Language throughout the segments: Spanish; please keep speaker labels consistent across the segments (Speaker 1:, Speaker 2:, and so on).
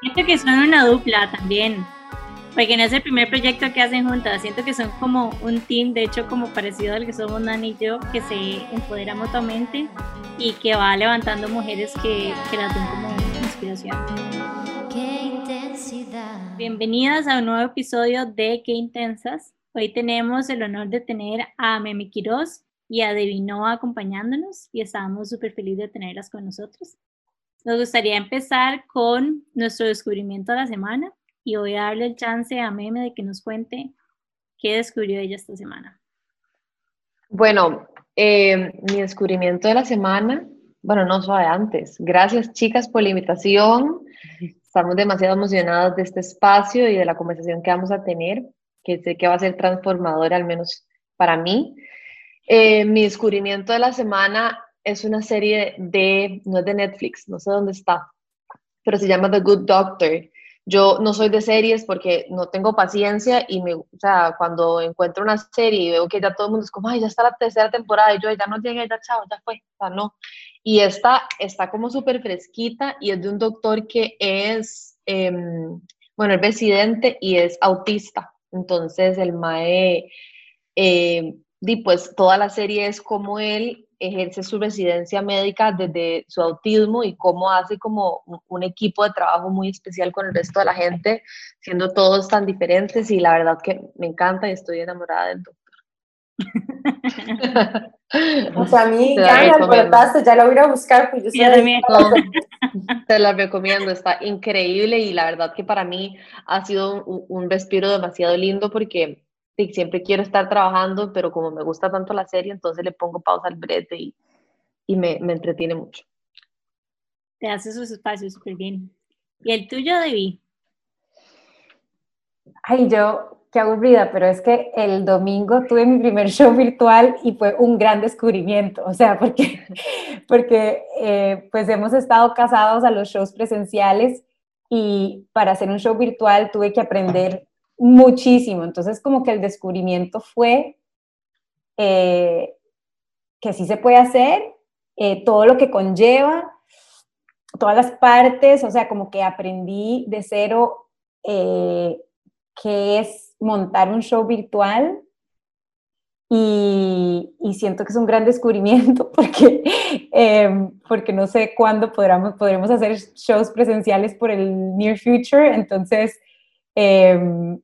Speaker 1: Siento que son una dupla también, porque no es el primer proyecto que hacen juntas, siento que son como un team, de hecho como parecido al que somos Nani y yo, que se empodera mutuamente y que va levantando mujeres que, que las ven como inspiración. Qué intensidad. Bienvenidas a un nuevo episodio de Qué Intensas. Hoy tenemos el honor de tener a Memi Quiroz y a Devinoa acompañándonos y estamos súper felices de tenerlas con nosotros. Nos gustaría empezar con nuestro descubrimiento de la semana y voy a darle el chance a Meme de que nos cuente qué descubrió ella esta semana.
Speaker 2: Bueno, eh, mi descubrimiento de la semana, bueno, no fue antes. Gracias chicas por la invitación. Estamos demasiado emocionados de este espacio y de la conversación que vamos a tener, que sé que va a ser transformadora, al menos para mí. Eh, mi descubrimiento de la semana es una serie de, no es de Netflix, no sé dónde está, pero se llama The Good Doctor. Yo no soy de series porque no tengo paciencia y me, o sea, cuando encuentro una serie y veo que ya todo el mundo es como, ay, ya está la tercera temporada y yo ya no llegué, ya chao, ya fue, o sea, no. Y esta está como súper fresquita y es de un doctor que es, em, bueno, es residente y es autista. Entonces el MAE, eh, pues toda la serie es como él ejerce su residencia médica desde su autismo y cómo hace como un equipo de trabajo muy especial con el resto de la gente, siendo todos tan diferentes y la verdad que me encanta y estoy enamorada del doctor.
Speaker 3: o sea, a mí ya me ya la voy a buscar, pues yo
Speaker 2: Te la recomiendo, está increíble y la verdad que para mí ha sido un, un respiro demasiado lindo porque siempre quiero estar trabajando, pero como me gusta tanto la serie, entonces le pongo pausa al brete y, y me, me, entretiene mucho.
Speaker 1: Te hace sus espacios súper bien. ¿Y el tuyo, Debbie?
Speaker 3: Ay, yo, qué aburrida, pero es que el domingo tuve mi primer show virtual y fue un gran descubrimiento, o sea, porque, porque eh, pues hemos estado casados a los shows presenciales y para hacer un show virtual tuve que aprender muchísimo. Entonces, como que el descubrimiento fue eh, que sí se puede hacer, eh, todo lo que conlleva, todas las partes, o sea, como que aprendí de cero eh, qué es montar un show virtual. Y, siento que es un gran descubrimiento porque, em, porque no sé cuándo podremos, podremos hacer shows presenciales por el near future. Entonces, em,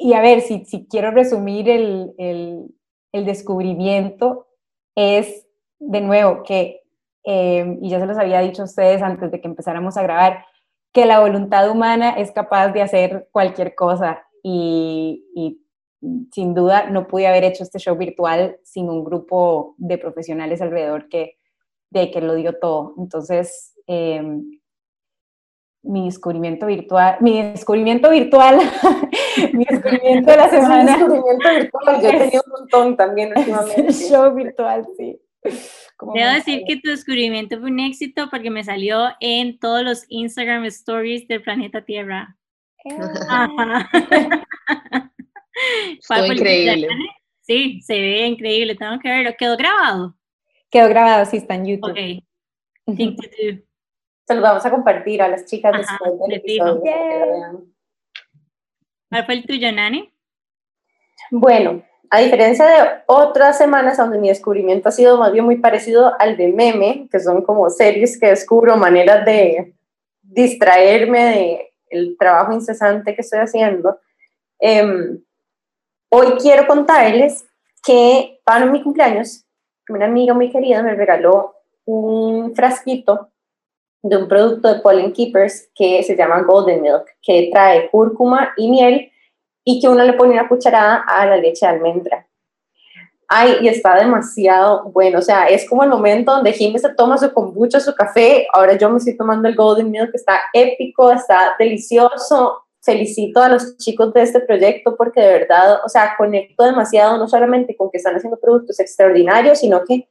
Speaker 3: y a ver, si, si quiero resumir el, el, el, descubrimiento, es de nuevo que, em, y ya se los había dicho a ustedes antes de que empezáramos a grabar, que la voluntad humana es capaz de hacer cualquier cosa y, y sin duda no pude haber hecho este show virtual sin un grupo de profesionales alrededor que, de que lo dio todo. Entonces, eh, mi descubrimiento virtual, mi descubrimiento virtual, mi descubrimiento de la semana.
Speaker 2: Mi descubrimiento virtual, yo he tenido un montón también últimamente.
Speaker 3: show virtual, sí.
Speaker 1: Debo decir que tu descubrimiento fue un éxito porque me salió en todos los Instagram stories del planeta Tierra.
Speaker 2: Fue increíble.
Speaker 1: Sí, se ve increíble, tengo que verlo. ¿Quedó grabado?
Speaker 3: Quedó grabado, sí, está en YouTube.
Speaker 1: Ok.
Speaker 3: Se los vamos a compartir a las chicas después del episodio.
Speaker 1: ¿Cuál fue el tuyo, Nani?
Speaker 3: Bueno, a diferencia de otras semanas donde mi descubrimiento ha sido más bien muy parecido al de meme, que son como series que descubro, maneras de distraerme del trabajo incesante que estoy haciendo, em, hoy quiero contarles que para mi cumpleaños, una amiga muy querida me regaló un frasquito de un producto de Pollen Keepers que se llama Golden Milk, que trae cúrcuma y miel y que uno le pone una cucharada a la leche de almendra. Ay, y está demasiado bueno, o sea, es como el momento donde Jimmy se toma su kombucha, su café, ahora yo me estoy tomando el Golden Milk, que está épico, está delicioso. Felicito a los chicos de este proyecto porque de verdad, o sea, conecto demasiado, no solamente con que están haciendo productos extraordinarios, sino que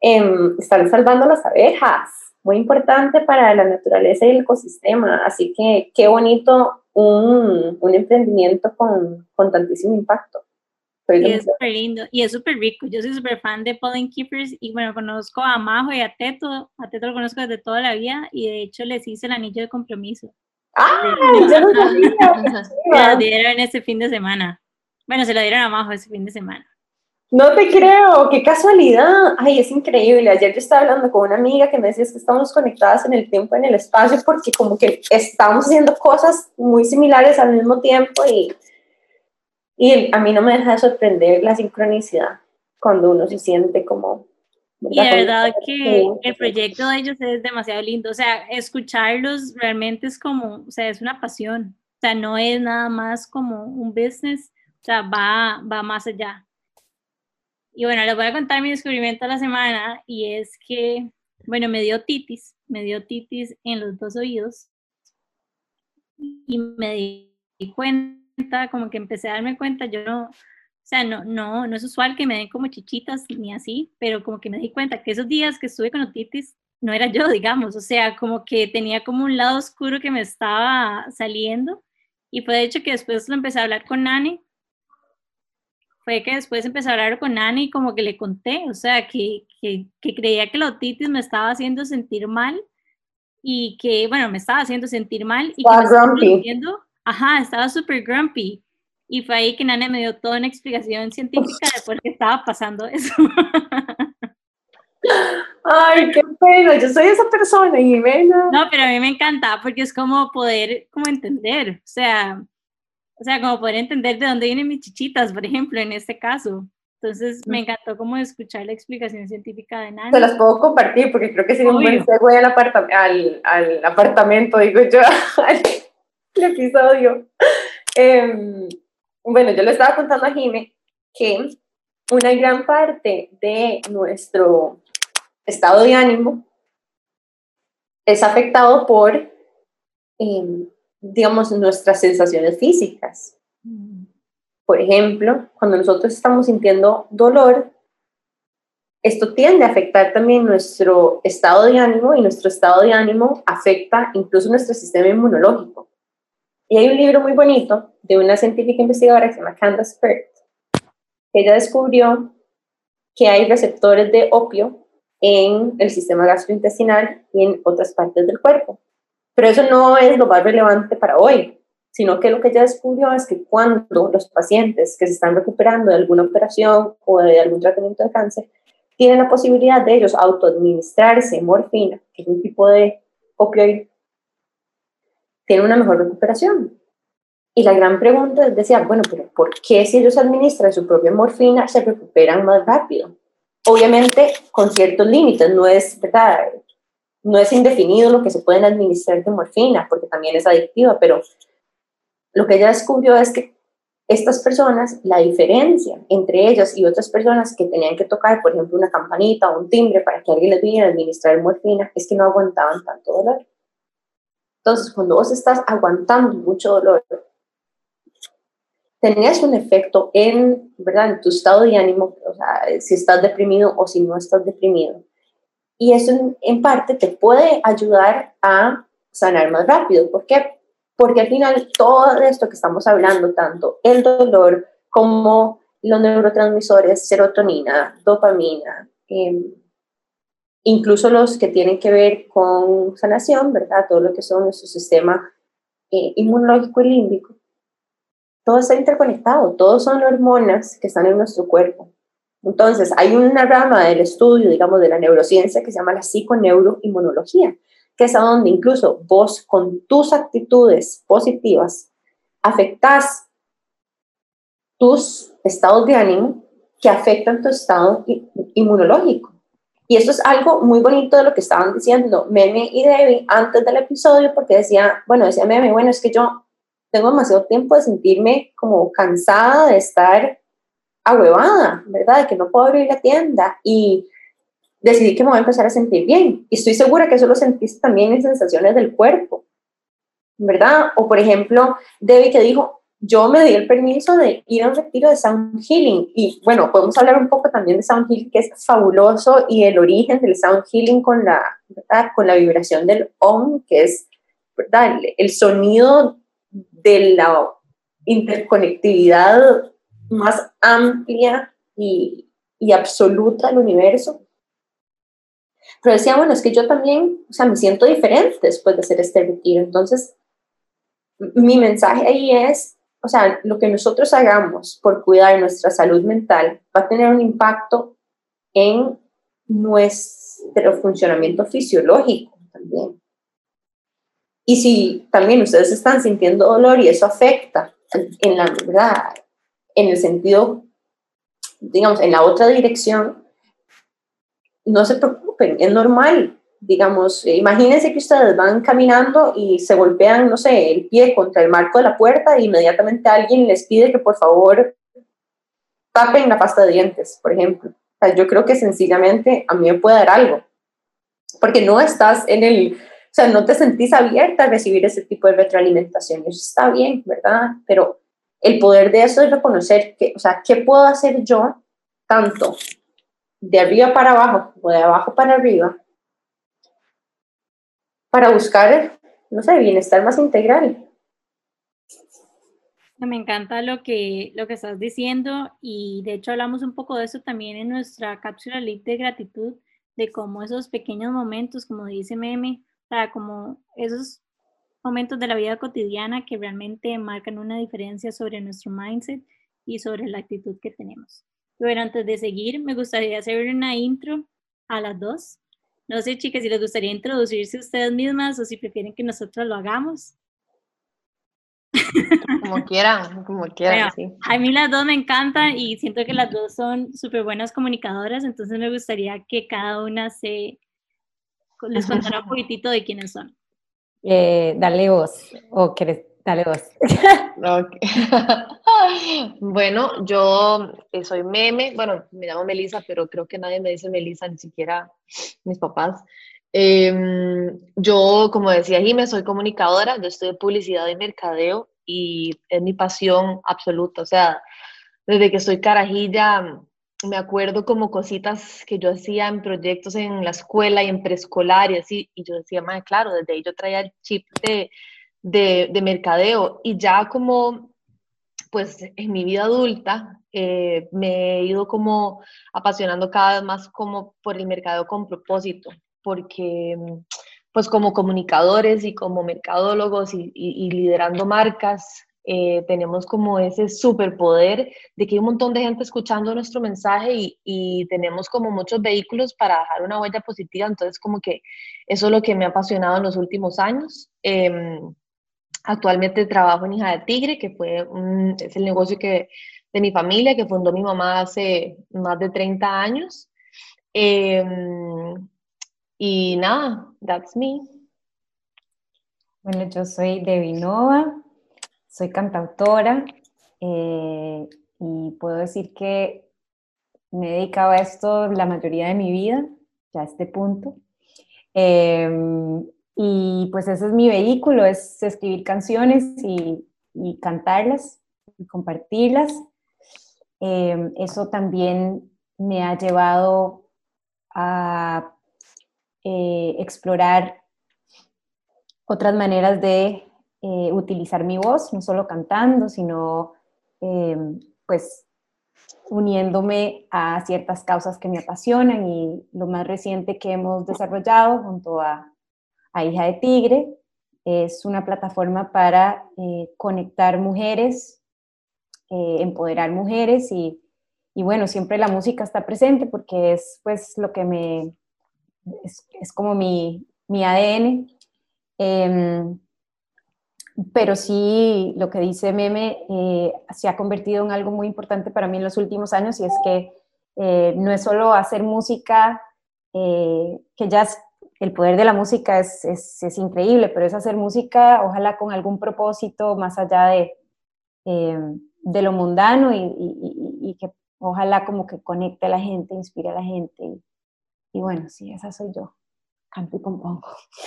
Speaker 3: em, están salvando las abejas muy importante para la naturaleza y el ecosistema. Así que qué bonito un, un emprendimiento con, con, tantísimo impacto.
Speaker 1: y es súper lindo y es súper rico. Yo soy súper fan de Pollen Keepers y bueno, conozco a Majo y a Teto. A Teto lo conozco desde toda la vida y de hecho les hice el anillo de compromiso.
Speaker 3: ¡Ah! Yo no sabía.
Speaker 1: Se lo dieron ese fin de semana. Bueno, se lo dieron a Majo ese fin de semana.
Speaker 3: No te creo, qué casualidad. Ay, es increíble. Ayer yo estaba hablando con una amiga que me decía que estamos conectadas en el tiempo, en el espacio, porque como que estamos haciendo cosas muy similares al mismo tiempo y, y a mí no me deja de sorprender la sincronicidad cuando uno se siente como...
Speaker 1: Y de verdad que el proyecto de ellos es demasiado lindo. O sea, escucharlos realmente es como, o sea, es una pasión. O sea, no es nada más como un business, o sea, va, va más allá. Y bueno, les voy a contar mi descubrimiento de la semana y es que, bueno, me dio titis, me dio titis en los dos oídos y me di cuenta, como que empecé a darme cuenta, yo no, o sea, no, no, no es usual que me den como chichitas ni así, pero como que me di cuenta que esos días que estuve con otitis no era yo, digamos, o sea, como que tenía como un lado oscuro que me estaba saliendo y fue de hecho que después lo empecé a hablar con Nani fue que después empecé a hablar con Nani y como que le conté, o sea, que, que, que, creía que la otitis me estaba haciendo sentir mal y que, bueno, me estaba haciendo sentir mal. Y
Speaker 3: estaba grumpy.
Speaker 1: ajá, estaba súper grumpy. Y fue ahí que Nani me dio toda una explicación científica de por qué estaba pasando eso.
Speaker 3: Ay, qué pena, yo soy esa persona me...
Speaker 1: No, pero a mí me encanta porque es como poder como entender, o sea, o sea, como poder entender de dónde vienen mis chichitas, por ejemplo, en este caso. Entonces, me encantó como escuchar la explicación científica de Nani.
Speaker 3: Se las puedo compartir porque creo que sería un buen segue al, al, al, apartamento, digo yo, al episodio. Em, bueno, yo le estaba contando a Jime que una gran parte de nuestro estado de ánimo es afectado por eh, digamos, nuestras sensaciones físicas. Mm. Por ejemplo, cuando nosotros estamos sintiendo dolor, esto tiende a afectar también nuestro estado de ánimo y nuestro estado de ánimo afecta incluso nuestro sistema inmunológico. Y hay un libro muy bonito de una científica investigadora que se llama Candace Pert, que ella descubrió que hay receptores de opio en el sistema gastrointestinal y en otras partes del cuerpo. Pero eso no es lo más relevante para hoy, sino que lo que ella descubrió es que cuando los pacientes que se están recuperando de alguna operación o de algún tratamiento de cáncer tienen la posibilidad de ellos autoadministrarse morfina, que es un tipo de opioide, tienen una mejor recuperación. Y la gran pregunta es, decía, bueno, pero ¿por qué si ellos administran su propia morfina se recuperan más rápido? Obviamente con ciertos límites, no es, ¿verdad? No es indefinido lo que se pueden administrar de morfina, porque también es adictiva, pero lo que ella descubrió es que estas personas, la diferencia entre ellas y otras personas que tenían que tocar, por ejemplo, una campanita o un timbre para que alguien les viniera a administrar morfina, es que no aguantaban tanto dolor. Entonces, cuando vos estás aguantando mucho dolor, tenías un efecto en, ¿verdad? en tu estado de ánimo, o sea, si estás deprimido o si no estás deprimido. Y eso en, parte te puede ayudar a sanar más rápido. ¿Por qué? Porque al final todo esto que estamos hablando, tanto el dolor como los neurotransmisores, serotonina, dopamina, em, incluso los que tienen que ver con sanación, ¿verdad? Todo lo que son nuestro sistema eh, inmunológico y límbico. Todo está interconectado, todos son hormonas que están en nuestro cuerpo. Entonces, hay una rama del estudio, digamos, de la neurociencia que se llama la psiconeuroinmunología, que es a donde incluso vos con tus actitudes positivas afectas tus estados de ánimo que afectan tu estado inmunológico. Y esto es algo muy bonito de lo que estaban diciendo Meme y Debbie antes del episodio, porque decía, bueno, decía Meme, bueno, es que yo tengo demasiado tiempo de sentirme como cansada de estar ahuevada, ¿verdad? De que no puedo abrir la tienda y decidí que me voy a empezar a sentir bien. Y estoy segura que eso lo sentiste también en sensaciones del cuerpo, ¿verdad? O por ejemplo, Debbie que dijo, yo me di el permiso de ir a un retiro de Sound Healing. Y bueno, podemos hablar un poco también de Sound Healing, que es fabuloso, y el origen del Sound Healing con la, con la vibración del OM, que es ¿verdad? el sonido de la interconectividad más amplia y, y absoluta del universo. Pero decía, bueno, es que yo también, o sea, me siento diferente después de hacer este retiro. Entonces, mi mensaje ahí es, o sea, lo que nosotros hagamos por cuidar nuestra salud mental va a tener un impacto en nuestro funcionamiento fisiológico también. Y si también ustedes están sintiendo dolor y eso afecta en la verdad, en el sentido, digamos, en la otra dirección, no se preocupen, es normal. Digamos, eh, imagínense que ustedes van caminando y se golpean, no sé, el pie contra el marco de la puerta e inmediatamente alguien les pide que por favor tapen la pasta de dientes, por ejemplo. Yo creo que sencillamente a mí me puede dar algo, porque no estás en el, o sea, no te sentís abierta a recibir ese tipo de retroalimentación. Eso está bien, ¿verdad? Pero el poder de eso es reconocer que, o sea, ¿qué puedo hacer yo tanto de arriba para abajo o de abajo para arriba para buscar, no sé, bienestar más integral?
Speaker 1: Me encanta lo que, lo que estás diciendo y de hecho hablamos un poco de eso también en nuestra cápsula de gratitud, de cómo esos pequeños momentos, como dice Meme, sea, como esos momentos de la vida cotidiana que realmente marcan una diferencia sobre nuestro mindset y sobre la actitud que tenemos. Bueno, antes de seguir, me gustaría hacer una intro a las dos. No sé, chicas, si les gustaría introducirse ustedes mismas o si prefieren que nosotros lo hagamos.
Speaker 2: Como quieran, como quieran. sí.
Speaker 1: A mí las dos me encantan y siento que las dos son súper buenas comunicadoras, entonces me gustaría que cada una se les contará un poquitito de quiénes son.
Speaker 4: Eh, dale voz, o quieres, dale voz.
Speaker 2: bueno, yo eh, soy meme, bueno, me llamo Melisa, pero creo que nadie me dice Melisa, ni siquiera mis papás. Em, yo, como decía Jimé, soy comunicadora, yo estudio publicidad y mercadeo y es mi pasión absoluta, o sea, desde que soy carajilla me acuerdo como cositas que yo hacía en proyectos en la escuela y en preescolar y así, y yo decía, más claro, desde ahí yo traía el chip de, de, mercadeo y ya como, pues en mi vida adulta, eh, me he ido como apasionando cada vez más como por el mercadeo con propósito, porque pues como comunicadores y como mercadólogos y liderando marcas, eh, tenemos como ese superpoder de que hay un montón de gente escuchando nuestro mensaje y, tenemos como muchos vehículos para dejar una huella positiva, entonces como que eso es lo que me ha apasionado en los últimos años. Em, actualmente trabajo en Hija de Tigre, que fue es el negocio que, de mi familia que fundó mi mamá hace más de 30 años. Em, y nada, that's me.
Speaker 4: Bueno, yo soy Debbie Nova, soy cantautora eh, y puedo decir que me he dedicado a esto la mayoría de mi vida, ya a este punto. Em, y pues ese es mi vehículo, es escribir canciones y, cantarlas y compartirlas. Em, eso también me ha llevado a eh, explorar otras maneras de eh, utilizar mi voz, no solo cantando, sino eh, pues uniéndome a ciertas causas que me apasionan y lo más reciente que hemos desarrollado junto a, a Hija de Tigre es una plataforma para eh, conectar mujeres, empoderar mujeres y, y, bueno, siempre la música está presente porque es pues lo que me, es, es como mi, mi ADN. Pero sí lo que dice Meme eh, se ha convertido en algo muy importante para mí en los últimos años y es que eh, no es solo hacer música, eh, que ya el poder de la música es, increíble, pero es hacer música ojalá con algún propósito más allá de, lo mundano y, y, y, que ojalá como que conecte a la gente, inspire a la gente. y bueno, sí, esa soy yo canto y compongo.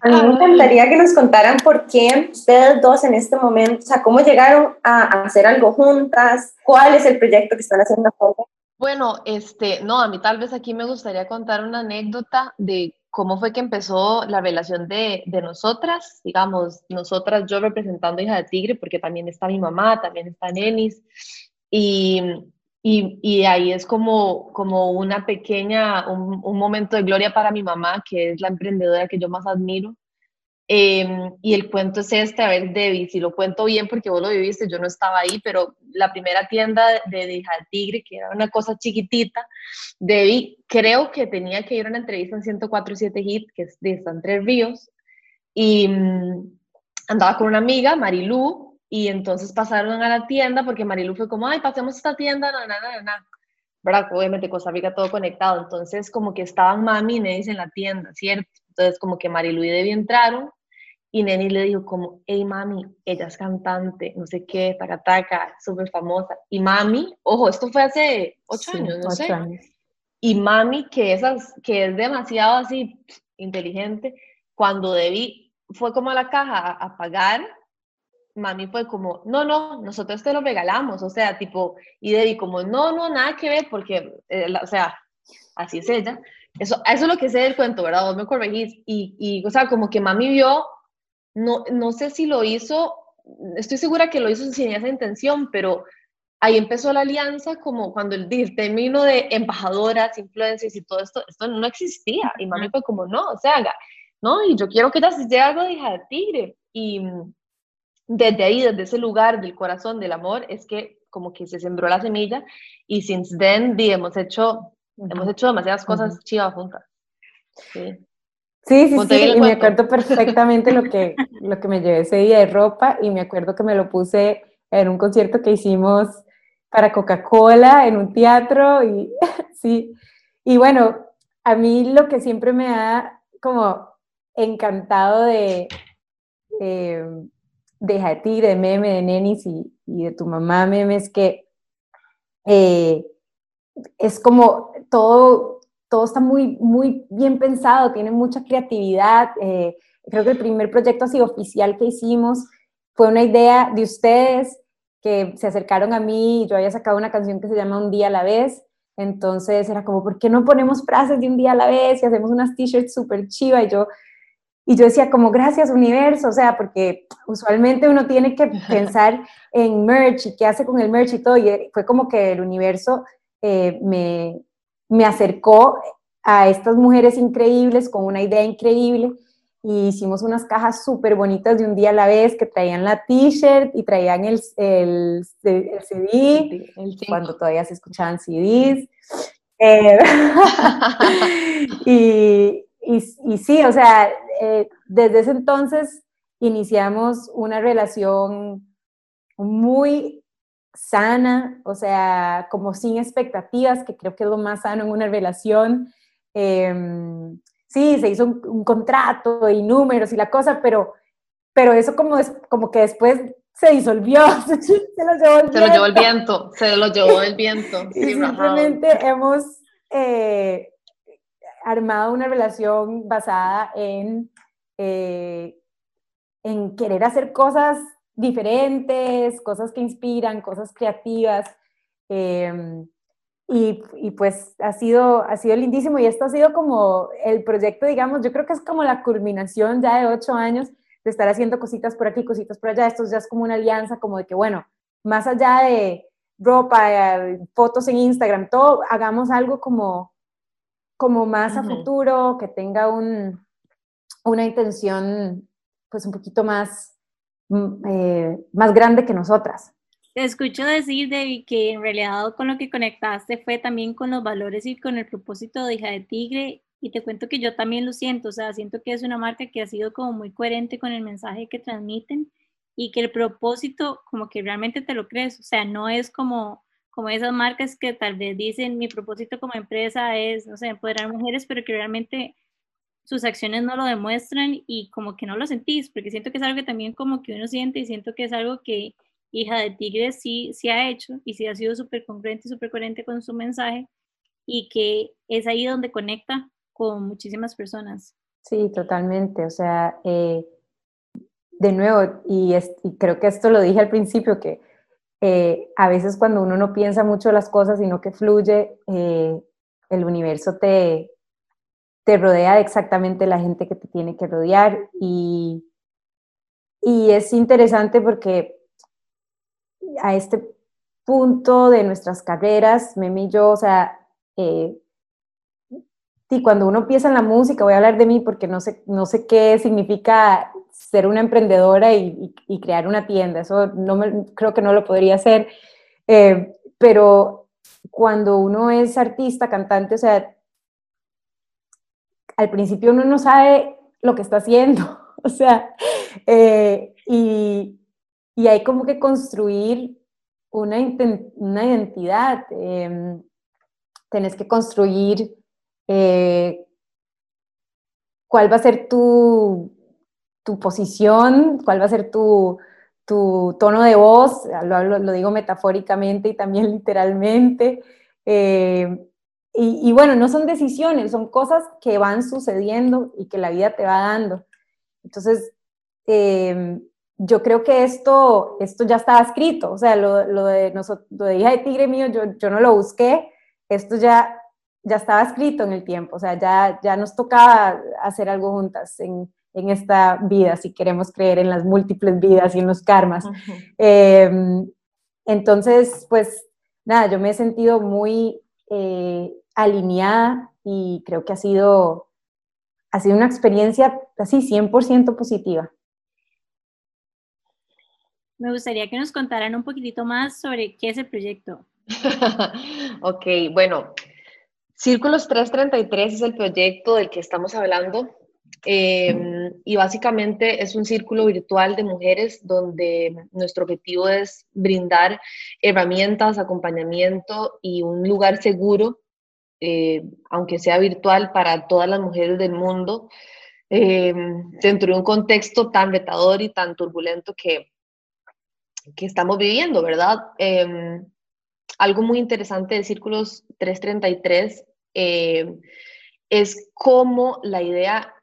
Speaker 3: A mí me encantaría que nos contaran por qué ustedes dos en este momento, o sea, cómo llegaron a hacer algo juntas, cuál es el proyecto que están haciendo juntas.
Speaker 2: Bueno, este, no, a mí tal vez aquí me gustaría contar una anécdota de cómo fue que empezó la relación de, de, nosotras, digamos, nosotras, yo representando hija de tigre, porque también está mi mamá, también está Nenis, y, y, ahí es como, como una pequeña, un, un, momento de gloria para mi mamá, que es la emprendedora que yo más admiro, Em, y el cuento es este, a ver, Debbie, si lo cuento bien porque vos lo viviste, yo no estaba ahí, pero la primera tienda de, de Hija Tigre, que era una cosa chiquitita, Debbie creo que tenía que ir a una entrevista en 1047 Hit, que es de San Tres Ríos, y mm, andaba con una amiga, Marilú, y entonces pasaron a la tienda porque Marilú fue como, ay, pasemos esta tienda, na, na, na, na. ¿verdad? Obviamente Costa Rica todo conectado, entonces como que estaban mami y Nedis en la tienda, ¿cierto? Entonces como que Marilú y Debbie entraron y Neni le dijo como, hey mami, ella es cantante, no sé qué, taca taca, súper famosa. Y mami, ojo, esto fue hace ocho años, no sé. Años. Y mami, que, esas, que es demasiado así inteligente, cuando Debbie fue como a la caja a, pagar, mami fue como, no, no, nosotros te lo regalamos, o sea, tipo, y Debbie como, no, no, nada que ver, porque, eh, o sea, así es ella. Eso, eso es lo que sé del cuento, ¿verdad? Vos me corregís. Y, y, o sea, como que mami vio no, no sé si lo hizo, estoy segura que lo hizo sin esa intención, pero ahí empezó la alianza como cuando el, el término de embajadoras, influencers y todo esto, esto no existía. Y mami fue como, no, o sea, no, y yo quiero que ella se llegue algo de hija de tigre. Y desde ahí, desde ese lugar del corazón, del amor, es que como que se sembró la semilla y since then hemos hecho, hemos hecho demasiadas cosas chivas juntas.
Speaker 4: Sí. Sí, sí, sí, y me acuerdo perfectamente lo que, lo que me llevé ese día de ropa y me acuerdo que me lo puse en un concierto que hicimos para Coca-Cola en un teatro y sí, y bueno, a mí lo que siempre me ha como encantado de, de, de ti, de Meme, de Nenis y, y, de tu mamá Meme es que eh, es como todo todo está muy, muy bien pensado, tiene mucha creatividad. Eh, creo que el primer proyecto así oficial que hicimos fue una idea de ustedes que se acercaron a mí y yo había sacado una canción que se llama Un día a la vez. Entonces era como, ¿por qué no ponemos frases de un día a la vez y hacemos unas t-shirts súper chiva? Y yo, y yo decía, como, gracias universo, o sea, porque usualmente uno tiene que pensar en merch y qué hace con el merch y todo. Y fue como que el universo eh, me, me acercó a estas mujeres increíbles con una idea increíble y hicimos unas cajas súper bonitas de un día a la vez que traían la t-shirt y traían el, el, el CD, cuando todavía se escuchaban CDs. Eh, y, y, sí, o sea, eh, desde ese entonces iniciamos una relación muy sana, o sea, como sin expectativas, que creo que es lo más sano en una relación. Em, sí, se hizo un, contrato y números y la cosa, pero, pero eso como, es, como que después se disolvió, se,
Speaker 2: lo llevó el se viento. Lo llevó el viento, se lo llevó el viento.
Speaker 4: y simplemente hemos eh, armado una relación basada en, eh, en querer hacer cosas diferentes, cosas que inspiran, cosas creativas. Em, y, y, pues ha sido, ha sido lindísimo y esto ha sido como el proyecto, digamos, yo creo que es como la culminación ya de ocho años de estar haciendo cositas por aquí, cositas por allá. Esto ya es como una alianza, como de que, bueno, más allá de ropa, eh, fotos en Instagram, todo, hagamos algo como, como más a futuro, que tenga un, una intención pues un poquito más Mm, eh, más grande que nosotras.
Speaker 1: Te escucho decir, Debbie, que en realidad con lo que conectaste fue también con los valores y con el propósito de Hija de Tigre. Y te cuento que yo también lo siento, o sea, siento que es una marca que ha sido como muy coherente con el mensaje que transmiten y que el propósito como que realmente te lo crees, o sea, no es como como esas marcas que tal vez dicen mi propósito como empresa es, no sé, empoderar mujeres, pero que realmente sus acciones no lo demuestran y como que no lo sentís, porque siento que es algo que también como que uno siente y siento que es algo que hija de tigre sí, sí ha hecho y sí ha sido súper congruente y súper coherente con su mensaje y que es ahí donde conecta con muchísimas personas.
Speaker 4: Sí, totalmente. O sea, eh, de nuevo, y, creo que esto lo dije al principio, que eh, a veces cuando uno no piensa mucho las cosas, sino que fluye, eh, el universo te, te rodea de exactamente la gente que te tiene que rodear. Y, y es interesante porque a este punto de nuestras carreras, Memi y yo, o sea, eh, y cuando uno empieza en la música, voy a hablar de mí porque no sé, no sé qué significa ser una emprendedora y, crear una tienda, eso no me, creo que no lo podría hacer, eh, pero cuando uno es artista, cantante, o sea, al principio uno no sabe lo que está haciendo, o sea, eh, y, hay como que construir una, una identidad, eh, tenés que construir eh, cuál va a ser tu, tu, posición, cuál va a ser tu, tu tono de voz, lo, lo, digo metafóricamente y también literalmente. Eh, y, y, bueno, no son decisiones, son cosas que van sucediendo y que la vida te va dando. Entonces, eh, yo creo que esto, esto ya estaba escrito, o sea, lo, lo de, lo de hija de tigre mío, yo, yo no lo busqué, esto ya, ya estaba escrito en el tiempo, o sea, ya, ya nos tocaba hacer algo juntas en, en esta vida, si queremos creer en las múltiples vidas y en los karmas. Em, entonces, pues nada, yo me he sentido muy eh, alineada y creo que ha sido, ha sido una experiencia así 100% positiva.
Speaker 1: Me gustaría que nos contaran un poquitito más sobre qué es el proyecto.
Speaker 2: ok, bueno, Círculos 333 es el proyecto del que estamos hablando em, y básicamente es un círculo virtual de mujeres donde nuestro objetivo es brindar herramientas, acompañamiento y un lugar seguro, eh, aunque sea virtual, para todas las mujeres del mundo em, dentro de un contexto tan retador y tan turbulento que, que estamos viviendo, ¿verdad? Em, algo muy interesante de Círculos 333 em, es cómo la idea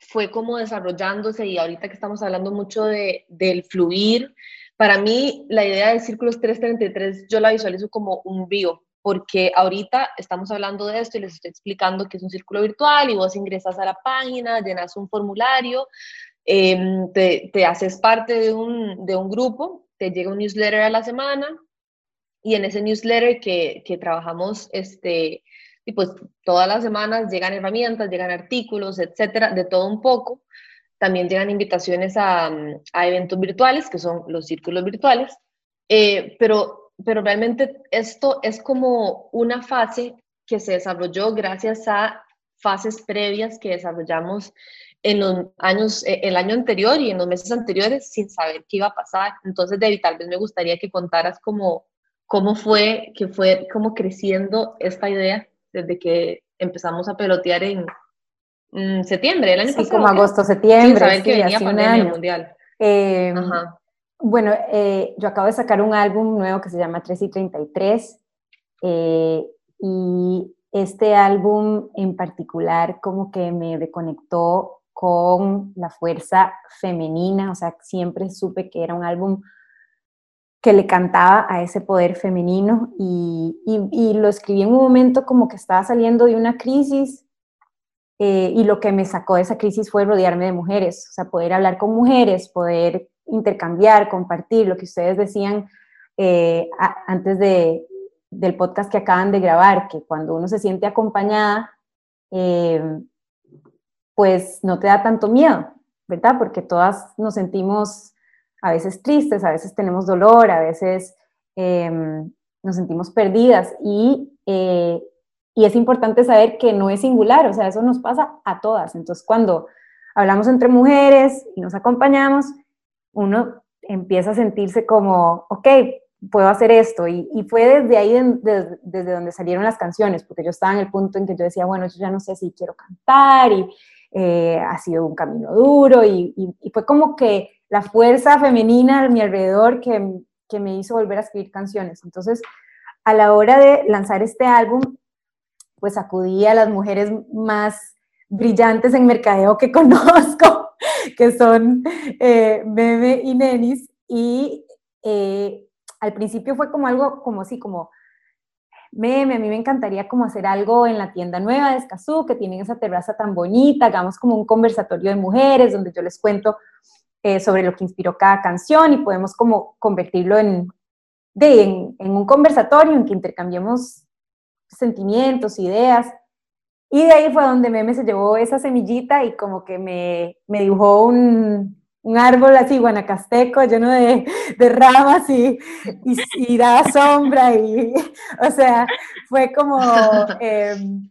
Speaker 2: fue como desarrollándose y ahorita que estamos hablando mucho de, del fluir, para mí la idea de Círculos 333 yo la visualizo como un río, porque ahorita estamos hablando de esto y les estoy explicando que es un círculo virtual y vos ingresas a la página, llenas un formulario, em, te, te, haces parte de un, de un grupo te llega un newsletter a la semana y en ese newsletter que, que trabajamos, este, y pues todas las semanas llegan herramientas, llegan artículos, etcétera, de todo un poco. También llegan invitaciones a, a eventos virtuales, que son los círculos virtuales, eh, pero, pero realmente esto es como una fase que se desarrolló gracias a fases previas que desarrollamos en los años, eh, el año anterior y en los meses anteriores sin saber qué iba a pasar. Entonces, David, tal vez me gustaría que contaras cómo, cómo fue, que fue como creciendo esta idea desde que empezamos a pelotear en septiembre del año
Speaker 4: sí, como agosto, septiembre. Sin
Speaker 2: saber que venía pandemia mundial.
Speaker 4: Em, bueno, eh, yo acabo de sacar un álbum nuevo que se llama 3 y 33 eh, y este álbum en particular como que me reconectó con la fuerza femenina, o sea, siempre supe que era un álbum que le cantaba a ese poder femenino y, y, lo escribí en un momento como que estaba saliendo de una crisis eh, y lo que me sacó de esa crisis fue rodearme de mujeres, o sea, poder hablar con mujeres, poder intercambiar, compartir lo que ustedes decían eh, antes de, del podcast que acaban de grabar, que cuando uno se siente acompañada, eh, pues no te da tanto miedo, ¿verdad? Porque todas nos sentimos a veces tristes, a veces tenemos dolor, a veces em, nos sentimos perdidas y, eh, y es importante saber que no es singular, o sea, eso nos pasa a todas. Entonces, cuando hablamos entre mujeres y nos acompañamos, uno empieza a sentirse como, ok, puedo hacer esto. Y, y fue desde ahí, desde donde salieron las canciones, porque yo estaba en el punto en que yo decía, bueno, yo ya no sé si quiero cantar y eh, ha sido un camino duro y, fue como que la fuerza femenina a mi alrededor que, que me hizo volver a escribir canciones. Entonces, a la hora de lanzar este álbum, pues acudí a las mujeres más brillantes en mercadeo que conozco, que son eh, Bebe y Nenis, y eh, al principio fue como algo como así, como meme, a mí me encantaría como hacer algo en la tienda nueva de Escazú, que tienen esa terraza tan bonita, hagamos como un conversatorio de mujeres donde yo les cuento eh, sobre lo que inspiró cada canción y podemos como convertirlo en, de, en, en un conversatorio en que intercambiemos sentimientos, ideas. Y de ahí fue donde Meme se llevó esa semillita y como que me, me dibujó un, un árbol así guanacasteco lleno de, de ramas y, y, da sombra y, o sea, fue como, em,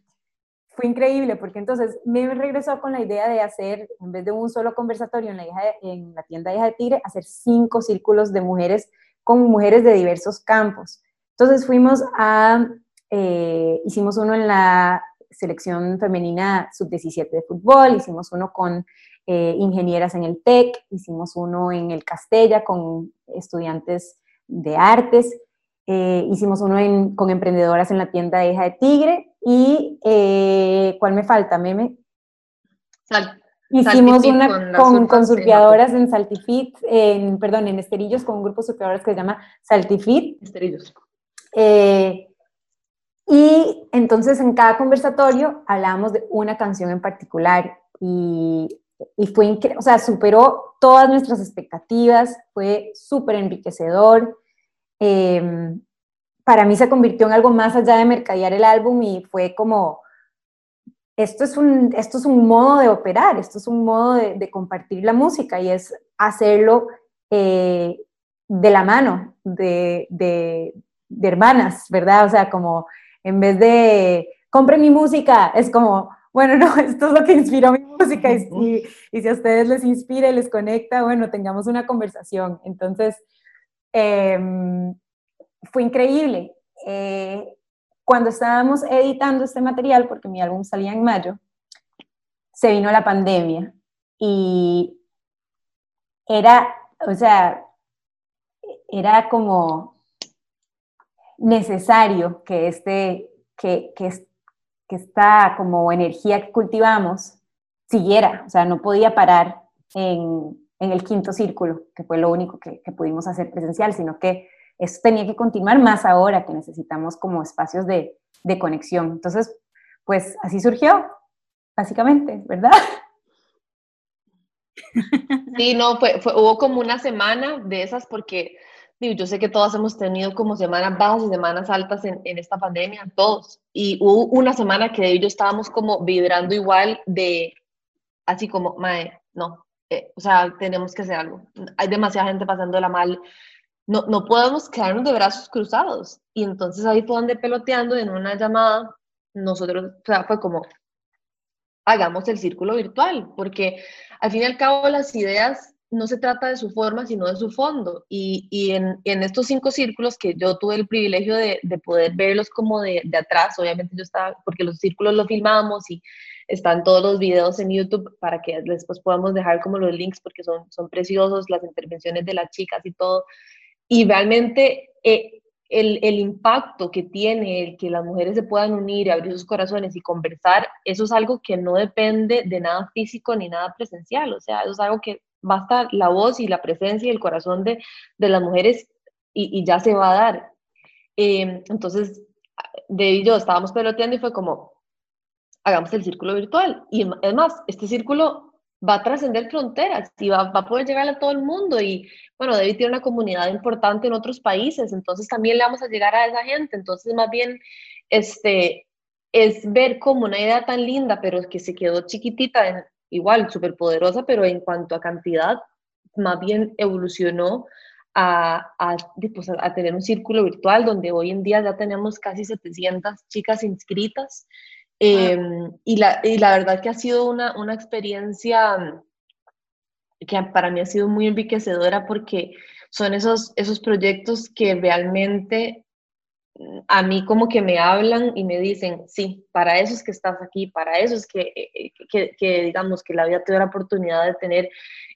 Speaker 4: fue increíble porque entonces me regresó con la idea de hacer, en vez de un solo conversatorio en la, tienda Hija de Tigre, hacer cinco círculos de mujeres con mujeres de diversos campos. Entonces fuimos a, eh, hicimos uno en la selección femenina sub-17 de fútbol, hicimos uno con eh, ingenieras en el TEC, hicimos uno en el Castella con estudiantes de artes, eh, hicimos uno con emprendedoras en la tienda de Hija de Tigre y eh, ¿cuál me falta, Meme? Hicimos una con, con, surfeadoras en Saltifit, en, perdón, en Esterillos, con un grupo de surfeadoras que se llama Saltifit.
Speaker 2: Esterillos.
Speaker 4: y entonces en cada conversatorio hablábamos de una canción en particular y y fue increíble, o sea, superó todas nuestras expectativas, fue súper enriquecedor. Em, para mí se convirtió en algo más allá de mercadear el álbum y fue como, esto es un, esto es un modo de operar, esto es un modo de, compartir la música y es hacerlo eh, de la mano de, de, de hermanas, ¿verdad? O sea, como en vez de compre mi música, es como bueno, no, esto es lo que inspiró mi música y, y, si a ustedes les inspira y les conecta, bueno, tengamos una conversación. Entonces, em, fue increíble. Eh, cuando estábamos editando este material, porque mi álbum salía en mayo, se vino la pandemia y era, o sea, era como necesario que este, que, que, que esta como energía que cultivamos siguiera, o sea, no podía parar en, en el quinto círculo, que fue lo único que, que, pudimos hacer presencial, sino que eso tenía que continuar más ahora que necesitamos como espacios de, de conexión. Entonces, pues así surgió, básicamente, ¿verdad?
Speaker 2: Sí, no, fue, fue, hubo como una semana de esas porque yo sé que todos hemos tenido como semanas bajas y semanas altas en, en, esta pandemia, todos. Y hubo una semana que ellos estábamos como vibrando igual de, así como, mae, no, eh, o sea, tenemos que hacer algo. Hay demasiada gente pasándola mal. No, no podemos quedarnos de brazos cruzados. Y entonces ahí fue donde peloteando en una llamada, nosotros, o sea, fue como, hagamos el círculo virtual, porque al fin y al cabo las ideas no se trata de su forma, sino de su fondo. Y, y en, en, estos cinco círculos que yo tuve el privilegio de, de poder verlos como de, de, atrás, obviamente yo estaba, porque los círculos los filmamos y están todos los videos en YouTube para que después podamos dejar como los links porque son, son preciosos las intervenciones de las chicas y todo. Y realmente eh, el, el, impacto que tiene el que las mujeres se puedan unir, abrir sus corazones y conversar, eso es algo que no depende de nada físico ni nada presencial, o sea, eso es algo que basta la voz y la presencia y el corazón de, de las mujeres y, ya se va a dar. Eh, entonces, de y yo estábamos peloteando y fue como, hagamos el círculo virtual. Y es más, este círculo va a trascender fronteras y va, va, a poder llegar a todo el mundo. Y bueno, David tiene una comunidad importante en otros países, entonces también le vamos a llegar a esa gente. Entonces, más bien, este, es ver como una idea tan linda, pero que se quedó chiquitita igual súper poderosa, pero en cuanto a cantidad, más bien evolucionó a, a, pues, a, tener un círculo virtual donde hoy en día ya tenemos casi 700 chicas inscritas. Eh, y, la, y la verdad que ha sido una, una experiencia que para mí ha sido muy enriquecedora porque son esos, esos proyectos que realmente a mí como que me hablan y me dicen, sí, para eso es que estás aquí, para eso es que, eh, que, que digamos, que la vida te da la oportunidad de tener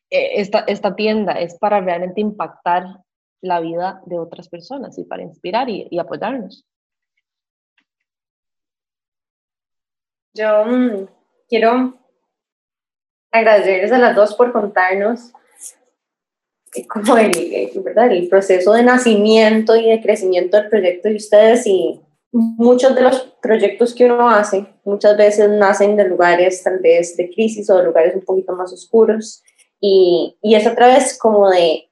Speaker 2: eh, esta, esta tienda, es para realmente impactar la vida de otras personas y para inspirar y, apoyarnos.
Speaker 3: Yo mmm, quiero agradecerles a las dos por contarnos como el, ¿verdad? el proceso de nacimiento y de crecimiento del proyecto de ustedes y muchos de los proyectos que uno hace muchas veces nacen de lugares tal vez de crisis o de lugares un poquito más oscuros y, y es a través como de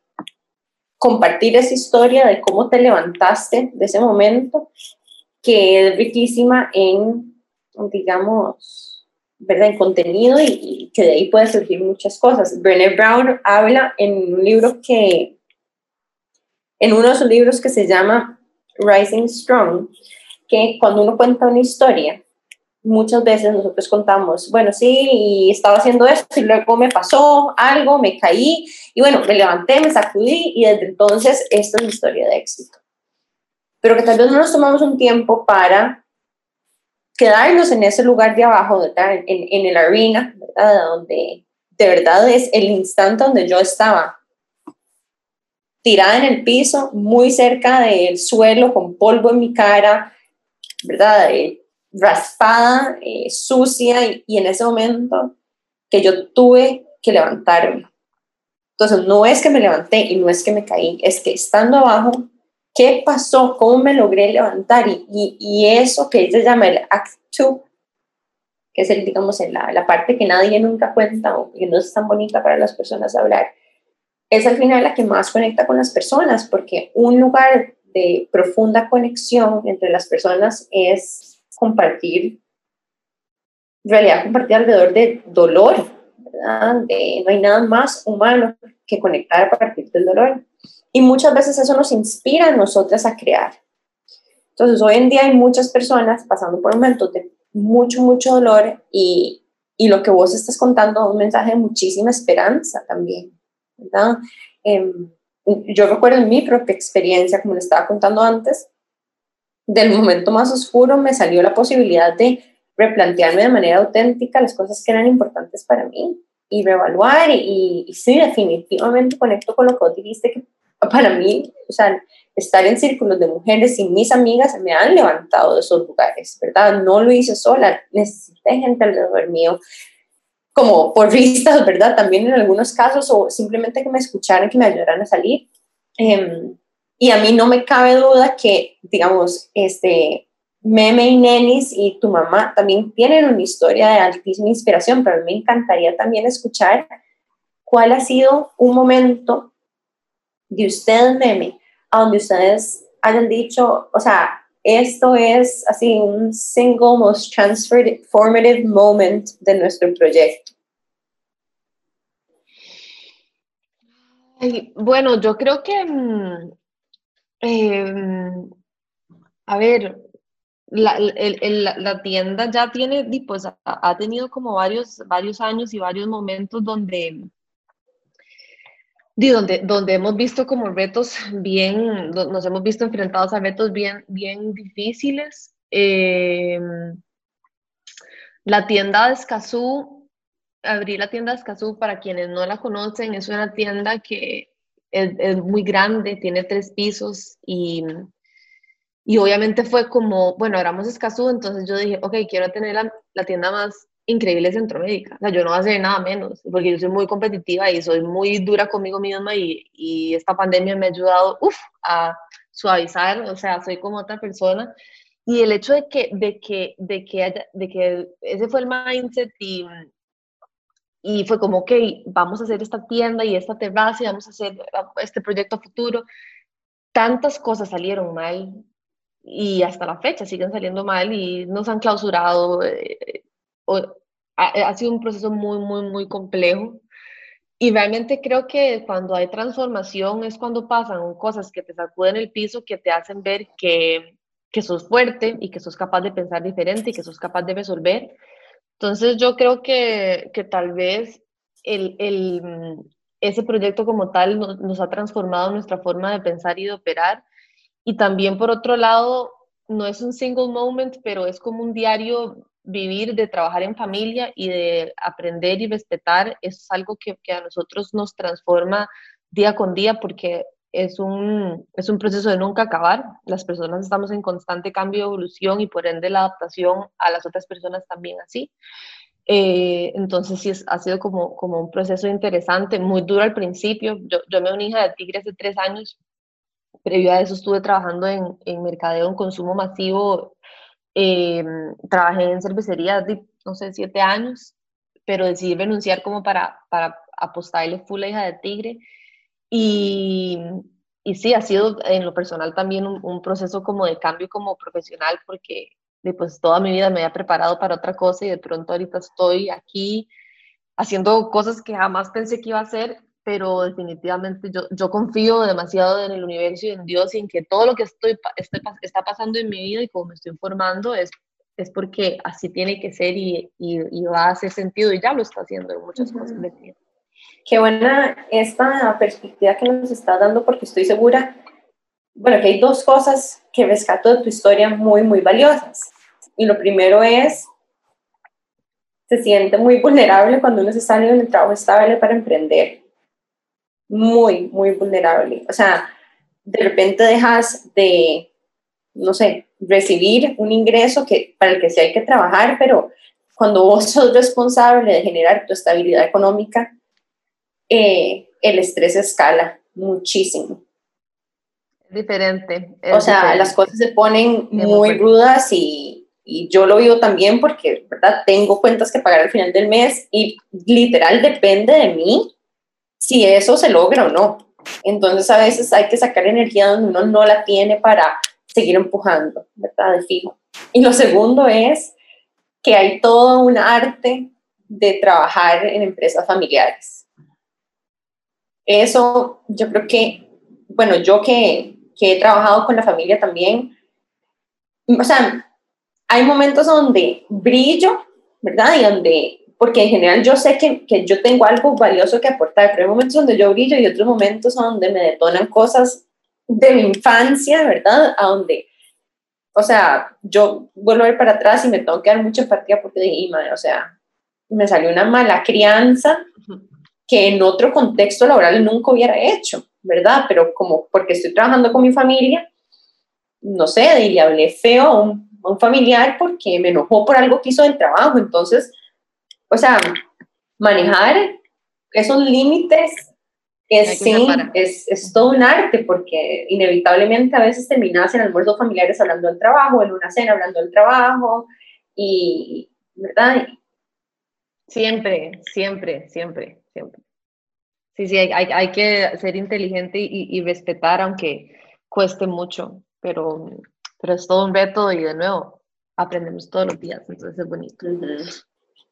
Speaker 3: compartir esa historia de cómo te levantaste de ese momento que es riquísima en, digamos, ¿verdad? En contenido y, que de ahí pueden surgir muchas cosas. Brené Brown habla en un libro que, en uno de sus libros que se llama Rising Strong, que cuando uno cuenta una historia, muchas veces nosotros contamos, bueno, sí, y estaba haciendo esto y luego me pasó algo, me caí y bueno, me levanté, me sacudí y desde entonces esta es mi historia de éxito pero que tal vez no nos tomamos un tiempo para quedarnos en ese lugar de abajo, En, en el arena. Donde de verdad es el instante donde yo estaba tirada en el piso, muy cerca del suelo, con polvo en mi cara, ¿verdad? Eh, raspada, eh, sucia, y, y en ese momento que yo tuve que levantarme. Entonces, no es que me levanté y no es que me caí, es que estando abajo ¿Qué pasó? ¿Cómo me logré levantar? Y, y, eso que ella llama el Act 2, que es el, digamos, la, la, parte que nadie nunca cuenta o que no es tan bonita para las personas hablar, es al final la que más conecta con las personas, porque un lugar de profunda conexión entre las personas es compartir, en realidad compartir alrededor de dolor, ¿verdad? no hay nada más humano que conectar a partir del dolor. Y muchas veces eso nos inspira a nosotras a crear. Entonces, hoy en día hay muchas personas pasando por momentos de mucho, mucho dolor y, y lo que vos estás contando es un mensaje de muchísima esperanza también, ¿verdad? Em, yo recuerdo en mi propia experiencia, como le estaba contando antes, del momento más oscuro me salió la posibilidad de replantearme de manera auténtica las cosas que eran importantes para mí y reevaluar y, y, sí, definitivamente conecto con lo que vos dijiste, que para mí, o sea, estar en círculos de mujeres y mis amigas me han levantado de esos lugares, ¿verdad? No lo hice sola, necesité gente alrededor mío, como por vistas, ¿verdad? También en algunos casos, o simplemente que me escucharan, que me ayudaran a salir. Em, y a mí no me cabe duda que, digamos, este, Meme y Nenis y tu mamá también tienen una historia de altísima inspiración, pero a mí me encantaría también escuchar cuál ha sido un momento de usted, meme, a donde ustedes hayan dicho, o sea, esto es así un single most transformative moment de nuestro proyecto.
Speaker 2: bueno, yo creo que, mm, em, a ver, la, la, tienda ya tiene, pues ha, tenido como varios, varios años y varios momentos donde donde, donde hemos visto como retos bien, nos hemos visto enfrentados a retos bien, bien difíciles. Em, la tienda de Escazú, abrí la tienda de Escazú, para quienes no la conocen, es una tienda que es, es muy grande, tiene tres pisos y, y obviamente fue como, bueno, éramos Escazú, entonces yo dije, ok, quiero tener la, la tienda más increíble Centroamérica. O sea, yo no voy a hacer nada menos, porque yo soy muy competitiva y soy muy dura conmigo misma y, y esta pandemia me ha ayudado uf, a suavizar, o sea, soy como otra persona. Y el hecho de que, de que, de que, haya, de que ese fue el mindset y, y fue como, ok, vamos a hacer esta tienda y esta terraza y vamos a hacer este proyecto futuro. Tantas cosas salieron mal y hasta la fecha siguen saliendo mal y nos han clausurado. Eh, ha, sido un proceso muy, muy, muy complejo. Y realmente creo que cuando hay transformación es cuando pasan cosas que te sacuden el piso, que te hacen ver que, que sos fuerte y que sos capaz de pensar diferente y que sos capaz de resolver. Entonces yo creo que, que tal vez el, el, ese proyecto como tal nos, nos, ha transformado nuestra forma de pensar y de operar. Y también por otro lado, no es un single moment, pero es como un diario vivir, de trabajar en familia y de aprender y respetar, es algo que, que, a nosotros nos transforma día con día porque es un, es un proceso de nunca acabar. Las personas estamos en constante cambio y evolución y por ende la adaptación a las otras personas también así. Eh, entonces sí, es, ha sido como, como un proceso interesante, muy duro al principio. Yo, yo me uní a Tigre hace tres años previo a eso estuve trabajando en, en mercadeo en consumo masivo, eh, trabajé en cervecería no sé, siete años, pero decidí renunciar como para, para apostarle full a hija de tigre. Y, y sí, ha sido en lo personal también un, un, proceso como de cambio como profesional, porque pues toda mi vida me había preparado para otra cosa y de pronto ahorita estoy aquí haciendo cosas que jamás pensé que iba a hacer, pero definitivamente yo, yo confío demasiado en el universo y en Dios y en que todo lo que estoy, estoy está pasando en mi vida y como me estoy informando es, es porque así tiene que ser y, y, y, va a hacer sentido y ya lo está haciendo en muchas cosas de vida.
Speaker 3: Qué buena esta perspectiva que nos está dando porque estoy segura, bueno, que hay dos cosas que rescato de tu historia muy, muy valiosas. Y lo primero es, se siente muy vulnerable cuando uno se sale de un trabajo estable para emprender. Muy, muy vulnerable. O sea, de repente dejas de, no sé, recibir un ingreso que, para el que sí hay que trabajar, pero cuando vos sos responsable de generar tu estabilidad económica, eh, el estrés escala muchísimo.
Speaker 2: Diferente.
Speaker 3: o sea, las cosas se ponen muy rudas y, y, yo lo vivo también porque, ¿verdad? Tengo cuentas que pagar al final del mes y literal depende de mí si eso se logra o no. Entonces a veces hay que sacar energía donde uno no la tiene para seguir empujando, ¿verdad? De fijo. Y lo segundo es que hay todo un arte de trabajar en empresas familiares eso yo creo que, bueno, yo que, que he trabajado con la familia también, o sea, hay momentos donde brillo, ¿verdad? Y donde, porque en general yo sé que, que, yo tengo algo valioso que aportar, pero hay momentos donde yo brillo y otros momentos donde me detonan cosas de mi infancia, ¿verdad? A donde, o sea, yo vuelvo a ir para atrás y me tengo que dar mucha empatía porque dije, madre, o sea, me salió una mala crianza que en otro contexto laboral nunca hubiera hecho, ¿verdad? Pero como porque estoy trabajando con mi familia, no sé, y le hablé feo a un, familiar porque me enojó por algo que hizo del trabajo. Entonces, o sea, manejar esos límites es, sí, es, es, todo un arte porque inevitablemente a veces terminas en almuerzos familiares hablando del trabajo, en una cena hablando del trabajo y, ¿verdad?
Speaker 2: Siempre, siempre, siempre siempre. Sí, sí, hay, hay, que ser inteligente y, y, respetar, aunque cueste mucho, pero, pero es todo un reto y de nuevo, aprendemos todos los días, entonces es bonito.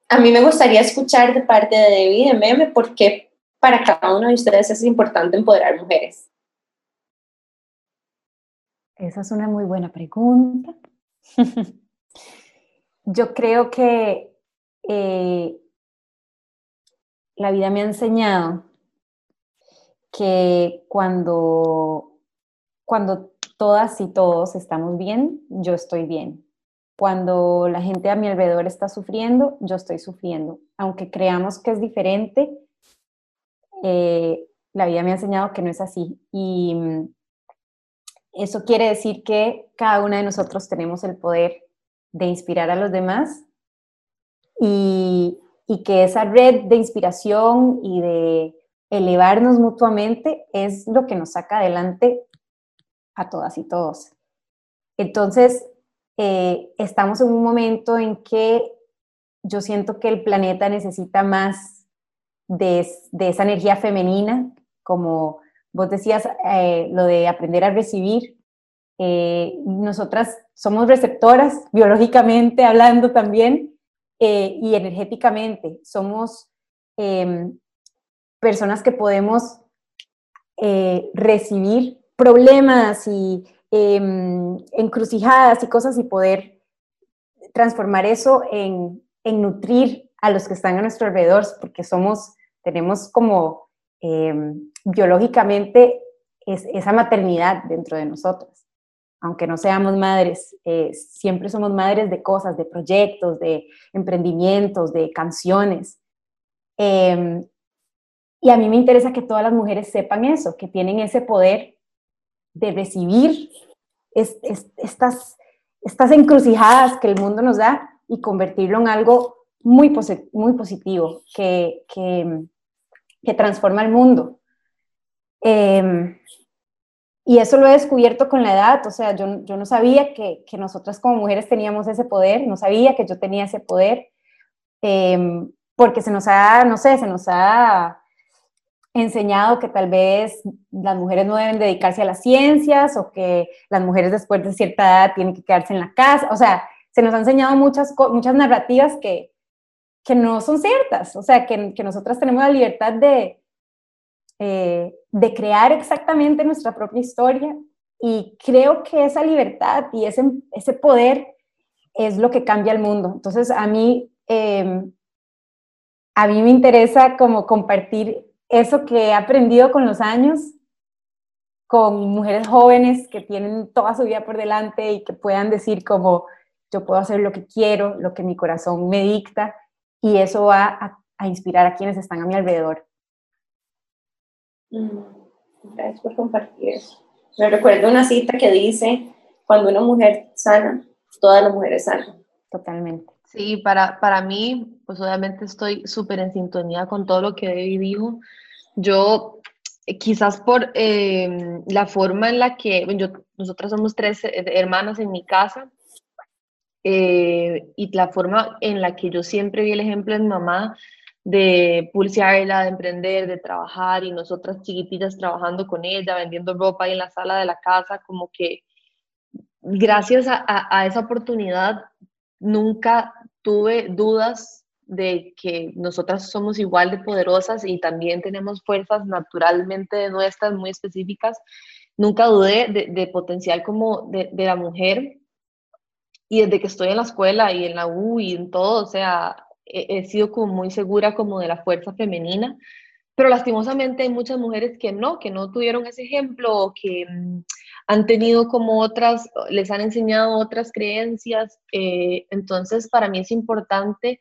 Speaker 3: A mí me gustaría escuchar de parte de Debbie de Meme por qué para cada uno de ustedes es importante empoderar mujeres.
Speaker 4: Esa es una muy buena pregunta. Yo creo que eh, la vida me ha enseñado que cuando, cuando todas y todos estamos bien, yo estoy bien. Cuando la gente a mi alrededor está sufriendo, yo estoy sufriendo. Aunque creamos que es diferente, eh, la vida me ha enseñado que no es así. Y mm, eso quiere decir que cada una de nosotros tenemos el poder de inspirar a los demás y, y que esa red de inspiración y de elevarnos mutuamente es lo que nos saca adelante a todas y todos. Entonces, eh, estamos en un momento en que yo siento que el planeta necesita más de, esa energía femenina, como vos decías, eh, lo de aprender a recibir. Eh, nosotras somos receptoras, biológicamente hablando también, eh, y energéticamente. Somos em, personas que podemos eh, recibir problemas y em, encrucijadas y cosas y poder transformar eso en, en, nutrir a los que están a nuestro alrededor, porque somos, tenemos como em, biológicamente esa maternidad dentro de nosotros aunque no seamos madres, eh, siempre somos madres de cosas, de proyectos, de emprendimientos, de canciones. Em, y a mí me interesa que todas las mujeres sepan eso, que tienen ese poder de recibir estas, estas encrucijadas que el mundo nos da y convertirlo en algo muy, muy positivo, que, que, transforma el mundo. Em, y eso lo he descubierto con la edad, o sea, yo, yo no sabía que, que, nosotras como mujeres teníamos ese poder, no sabía que yo tenía ese poder, em, porque se nos ha, no sé, se nos ha enseñado que tal vez las mujeres no deben dedicarse a las ciencias o que las mujeres después de cierta edad tienen que quedarse en la casa, o sea, se nos ha enseñado muchas, muchas narrativas que, que no son ciertas, o sea, que, que nosotras tenemos la libertad de, eh, de crear exactamente nuestra propia historia. Y creo que esa libertad y ese, ese poder es lo que cambia el mundo. Entonces, a mí, em, a mí me interesa como compartir eso que he aprendido con los años con mujeres jóvenes que tienen toda su vida por delante y que puedan decir como yo puedo hacer lo que quiero, lo que mi corazón me dicta y eso va a inspirar a quienes están a mi alrededor.
Speaker 3: Mm, gracias por compartir eso. Me recuerdo una cita que dice, cuando una mujer sana, todas las mujeres sanan.
Speaker 4: Totalmente.
Speaker 2: Sí, para, para mí, pues obviamente estoy súper en sintonía con todo lo que Debbie dijo. Yo, eh, quizás por em, la forma en la que, yo, nosotras somos tres eh, hermanas en mi casa, eh, y la forma en la que yo siempre vi el ejemplo de mi mamá, de pulsearla, de emprender, de trabajar y nosotras chiquitillas trabajando con ella, vendiendo ropa ahí en la sala de la casa, como que gracias a, a, esa oportunidad nunca tuve dudas de que nosotras somos igual de poderosas y también tenemos fuerzas naturalmente nuestras muy específicas. Nunca dudé de, de potencial como de, de la mujer y desde que estoy en la escuela y en la U y en todo, o sea, he, sido como muy segura como de la fuerza femenina, pero lastimosamente hay muchas mujeres que no, que no tuvieron ese ejemplo que mm, han tenido como otras, les han enseñado otras creencias. Eh, entonces, para mí es importante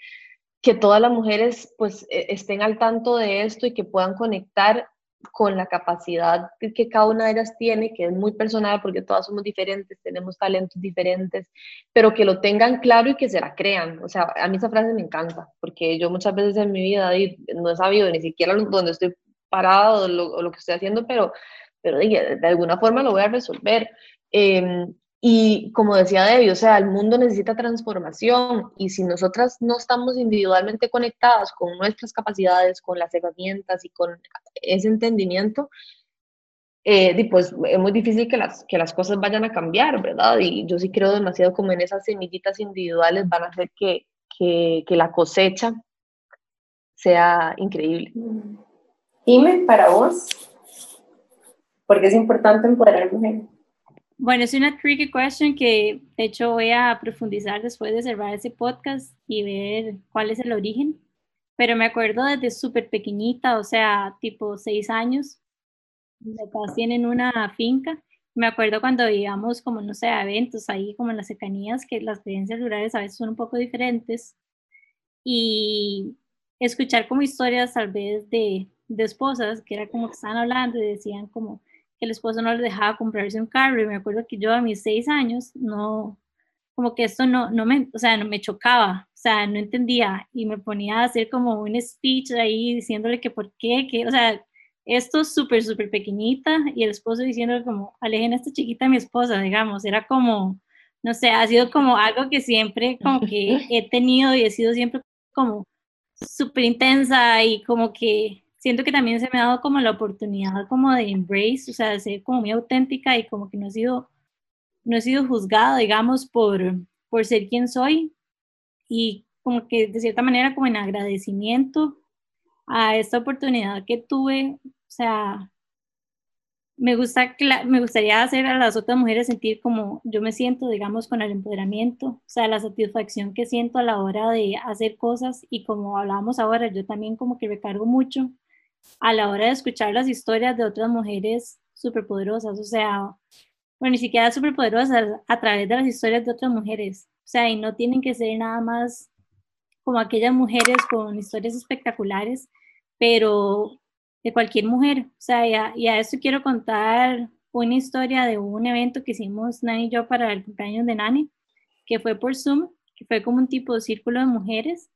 Speaker 2: que todas las mujeres pues e, estén al tanto de esto y que puedan conectar con la capacidad que cada una de ellas tiene, que es muy personal porque todas somos diferentes, tenemos talentos diferentes, pero que lo tengan claro y que se la crean. O sea, a mí esa frase me encanta, porque yo muchas veces en mi vida no he sabido ni siquiera dónde estoy parado o lo, lo, que estoy haciendo, pero, pero de, alguna forma lo voy a resolver. Eh, y como decía Debbie, o sea, el mundo necesita transformación y si nosotras no estamos individualmente conectadas con nuestras capacidades, con las herramientas y con ese entendimiento, eh, pues es muy difícil que las, que las cosas vayan a cambiar, ¿verdad? Y yo sí creo demasiado como en esas semillitas individuales van a hacer que, que, que la cosecha sea increíble.
Speaker 3: Dime, para vos, porque es importante empoderar mujeres.
Speaker 1: Bueno, es una tricky question que de hecho voy a profundizar después de cerrar ese podcast y ver cuál es el origen. Pero me acuerdo desde súper pequeñita, o sea, tipo seis años. Mis papás tienen una finca. Me acuerdo cuando íbamos como, no sé, a eventos ahí como en las cercanías, que las creencias rurales a veces son un poco diferentes. Y escuchar como historias tal vez de, de esposas, que era como que estaban hablando y decían como, el esposo no le dejaba comprarse un carro y me acuerdo que yo a mis seis años no, como que esto no, no me, o sea, no me chocaba, o sea, no entendía y me ponía a hacer como un speech ahí diciéndole que por qué, que, o sea, esto súper, súper pequeñita y el esposo diciéndole como, alejen a esta chiquita a mi esposa, digamos, era como, no sé, ha sido como algo que siempre como que he tenido y he sido siempre como súper intensa y como que siento que también se me ha dado como la oportunidad como de embrace, o sea, de ser como muy auténtica y como que no he sido, no he sido juzgada, digamos, por, por ser quien soy. Y como que de cierta manera como en agradecimiento a esta oportunidad que tuve, o sea, me, gusta, me gustaría hacer a las otras mujeres sentir como yo me siento, digamos, con el empoderamiento, o sea, la satisfacción que siento a la hora de hacer cosas. Y como hablábamos ahora, yo también como que recargo mucho a la hora de escuchar las historias de otras mujeres superpoderosas, o sea, bueno, ni siquiera superpoderosas, a través de las historias de otras mujeres, o sea, y no tienen que ser nada más como aquellas mujeres con historias espectaculares, pero de cualquier mujer, o sea, y a, esto quiero contar una historia de un evento que hicimos Nani y yo para el cumpleaños de Nani, que fue por Zoom, que fue como un tipo de círculo de mujeres,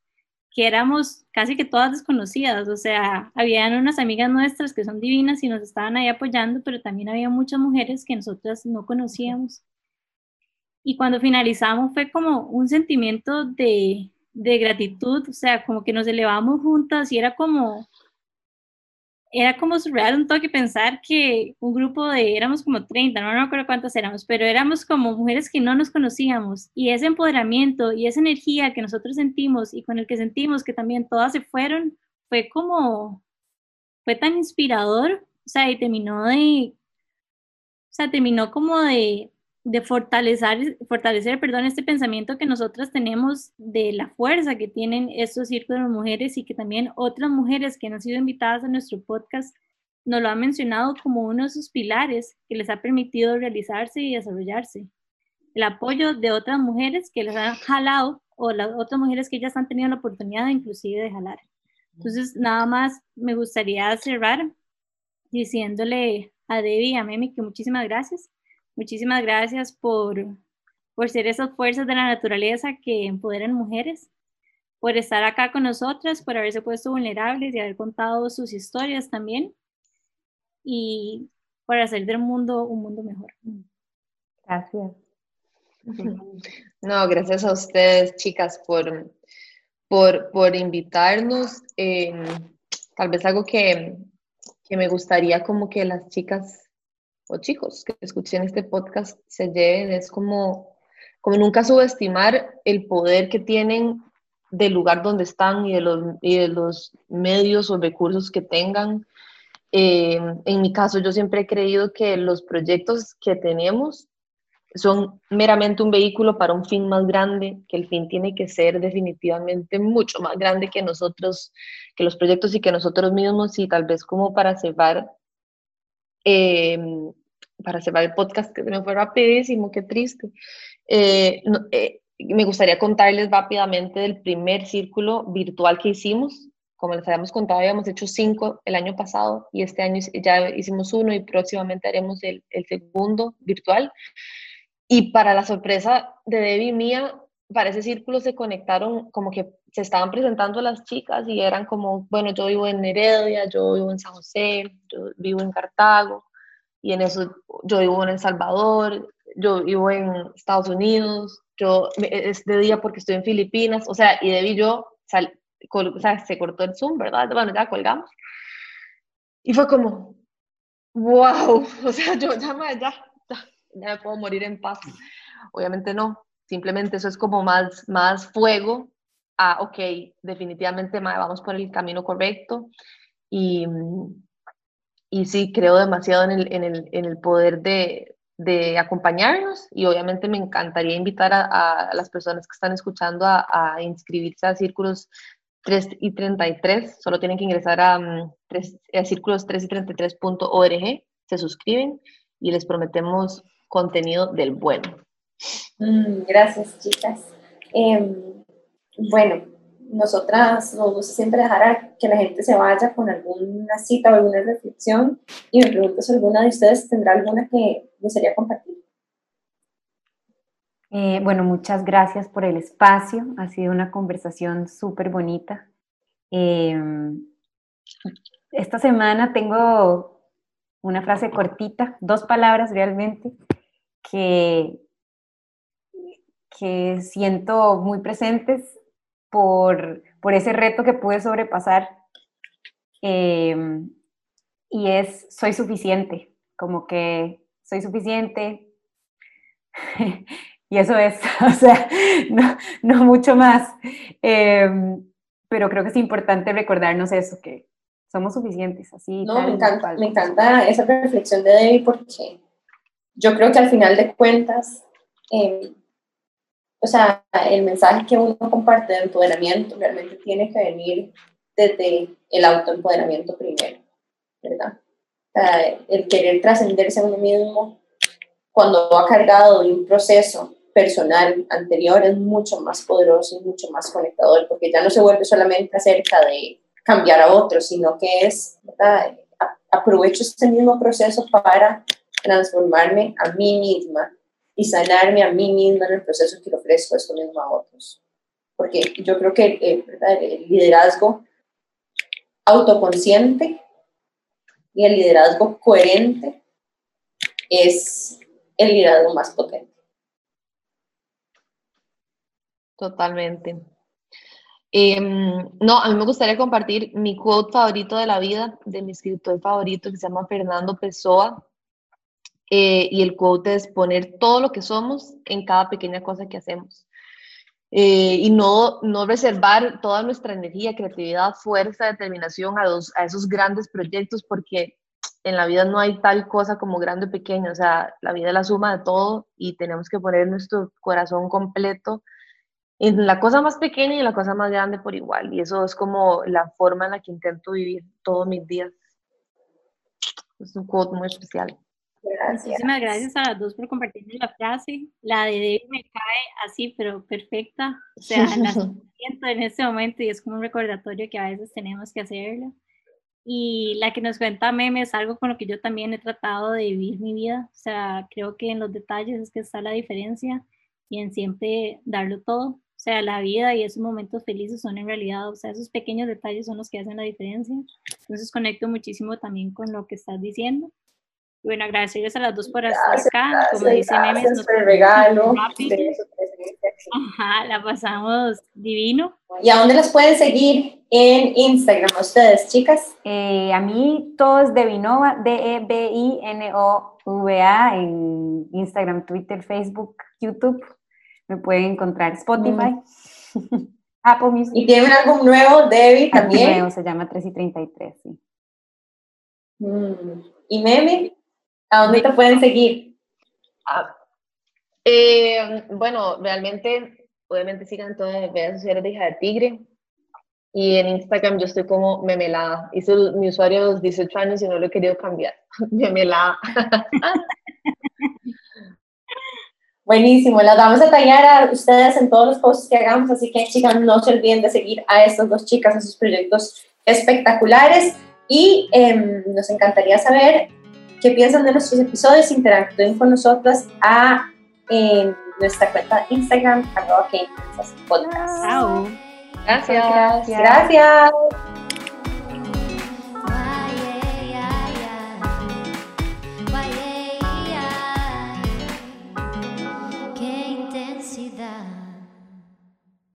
Speaker 1: que éramos casi que todas desconocidas, o sea, habían unas amigas nuestras que son divinas y nos estaban ahí apoyando, pero también había muchas mujeres que nosotras no conocíamos. Y cuando finalizamos fue como un sentimiento de, de gratitud, o sea, como que nos elevamos juntas y era como, era como surreal un toque pensar que un grupo de, éramos como 30, no, no recuerdo cuántas éramos, pero éramos como mujeres que no nos conocíamos. Y ese empoderamiento y esa energía que nosotros sentimos y con el que sentimos que también todas se fueron, fue como, fue tan inspirador, o sea, y terminó de, o sea, terminó como de, de fortalecer, fortalecer perdón, este pensamiento que nosotras tenemos de la fuerza que tienen estos círculos de mujeres y que también otras mujeres que han sido invitadas a nuestro podcast nos lo han mencionado como uno de sus pilares que les ha permitido realizarse y desarrollarse. El apoyo de otras mujeres que les han jalado o las otras mujeres que ellas han tenido la oportunidad inclusive de jalar. Entonces, nada más me gustaría cerrar diciéndole a Debbie y a Memi que muchísimas gracias Muchísimas gracias por, por ser esas fuerzas de la naturaleza que empoderan mujeres, por estar acá con nosotras, por haberse puesto vulnerables y haber contado sus historias también y por hacer del mundo un mundo mejor.
Speaker 4: Gracias.
Speaker 2: No, gracias a ustedes, chicas, por, por, por invitarnos. Em, tal vez algo que, que me gustaría como que las chicas o chicos que escuchen este podcast se lleven es como, como nunca subestimar el poder que tienen del lugar donde están y de los, y de los medios o recursos que tengan. Eh, en mi caso, yo siempre he creído que los proyectos que tenemos son meramente un vehículo para un fin más grande, que el fin tiene que ser definitivamente mucho más grande que nosotros, que los proyectos y que nosotros mismos, y tal vez como para cerrar, eh, para cerrar el podcast, que me fue rapidísimo, qué triste. Eh, eh, me gustaría contarles rápidamente del primer círculo virtual que hicimos. Como les habíamos contado, habíamos hecho cinco el año pasado y este año ya hicimos uno y próximamente haremos el, el segundo virtual. Y para la sorpresa de Debbie y mía, para ese círculo se conectaron como que se estaban presentando las chicas y eran como, bueno, yo vivo en Heredia, yo vivo en San José, yo vivo en Cartago, y en eso yo vivo en El Salvador, yo vivo en Estados Unidos, yo es de día porque estoy en Filipinas, o sea, y Debbie y yo, o sea, se cortó el Zoom, ¿verdad? Bueno, ya colgamos. Y fue como, wow, o sea, yo ya, ya, ya, me puedo morir en paz. Obviamente no, simplemente eso es como más, más fuego a, ok, definitivamente vamos por el camino correcto. Y, y sí, creo demasiado en el, en el, en el poder de, de, acompañarnos y obviamente me encantaría invitar a, las personas que están escuchando a, inscribirse a círculos 3 y 33, solo tienen que ingresar a, 3, a círculos 3 y 33.org, se suscriben y les prometemos contenido del bueno.
Speaker 3: Mm, gracias, chicas. Eh, bueno, nosotras nos gusta siempre dejar a que la gente se vaya con alguna cita o alguna reflexión y me pregunto si alguna de ustedes tendrá alguna que gustaría compartir.
Speaker 4: Eh, bueno, muchas gracias por el espacio. Ha sido una conversación súper bonita. Eh, esta semana tengo una frase cortita, dos palabras realmente, que, que siento muy presentes por, por ese reto que pude sobrepasar. Eh, y es, soy suficiente, como que soy suficiente. y eso es, o sea, no, no mucho más. Eh, pero creo que es importante recordarnos eso, que somos suficientes, así.
Speaker 3: No, me encanta, me encanta esa reflexión de Debbie porque yo creo que al final de cuentas, eh, o sea, el mensaje que uno comparte de empoderamiento realmente tiene que venir desde el autoempoderamiento primero, ¿verdad? O sea, el querer trascenderse a uno mismo cuando va cargado de un proceso personal anterior es mucho más poderoso y mucho más conectador, porque ya no se vuelve solamente acerca de cambiar a otros, sino que es, ¿verdad? aprovecho este mismo proceso para transformarme a mí misma y sanarme a mí misma en el proceso que le ofrezco esto mismo a otros. porque yo creo que eh, el liderazgo autoconsciente y el liderazgo coherente es el liderazgo más potente.
Speaker 2: Totalmente. Em, no, a mí me gustaría compartir mi quote favorito de la vida de mi escritor favorito que se llama Fernando Pessoa. Eh, y el quote es poner todo lo que somos en cada pequeña cosa que hacemos. Eh, y no, no reservar toda nuestra energía, creatividad, fuerza, determinación a, a esos grandes proyectos, porque en la vida no hay tal cosa como grande o pequeño, o sea, la vida es la suma de todo y tenemos que poner nuestro corazón completo en la cosa más pequeña y en la cosa más grande por igual. Y eso es como la forma en la que intento vivir todos mis días. Es un quote muy especial.
Speaker 1: Muchísimas gracias a las dos por compartirme la frase. La de David me cae así, pero perfecta. O sea, la siento en este momento y es como un recordatorio que a veces tenemos que hacerlo. Y la que nos cuenta Meme es algo con lo que yo también he tratado de vivir mi vida. O sea, creo que en los detalles es que está la diferencia y en siempre darlo todo. O sea, la vida y esos momentos felices son en realidad, o sea, esos pequeños detalles son los que hacen la diferencia. Entonces conecto muchísimo también con lo que estás diciendo. Bueno, agradecerles a las dos por estar acá. Como dice Memes, nos
Speaker 3: por el regalo.
Speaker 1: Ajá, la pasamos divino.
Speaker 3: ¿Y a dónde las pueden seguir en Instagram ustedes, chicas?
Speaker 4: Eh, a mí todo es Devinova, D-E-B-I-N-O-V-A en Instagram, Twitter, Facebook, YouTube. Me pueden encontrar Spotify, mm. Apple Music.
Speaker 3: ¿Y tienen un álbum nuevo, Debbie, también?
Speaker 4: Nuevo, se llama 3 y 33, sí.
Speaker 3: Mm. ¿Y Meme? ¿A dónde te pueden seguir?
Speaker 2: Ah, eh, bueno, realmente, obviamente sigan todas las redes sociales de Hija de Tigre. Y en Instagram yo estoy como memelada. Hice mi usuario a los 18 años y no lo he querido cambiar. memelada.
Speaker 3: Buenísimo, las vamos a tallar a ustedes en todos los posts que hagamos, así que chicas, no se olviden de seguir a estas dos chicas en sus proyectos espectaculares y em, nos encantaría saber qué piensan de nuestros episodios, interactúen con nosotras a en nuestra cuenta de Instagram, arroba que
Speaker 1: Gracias.
Speaker 3: Gracias.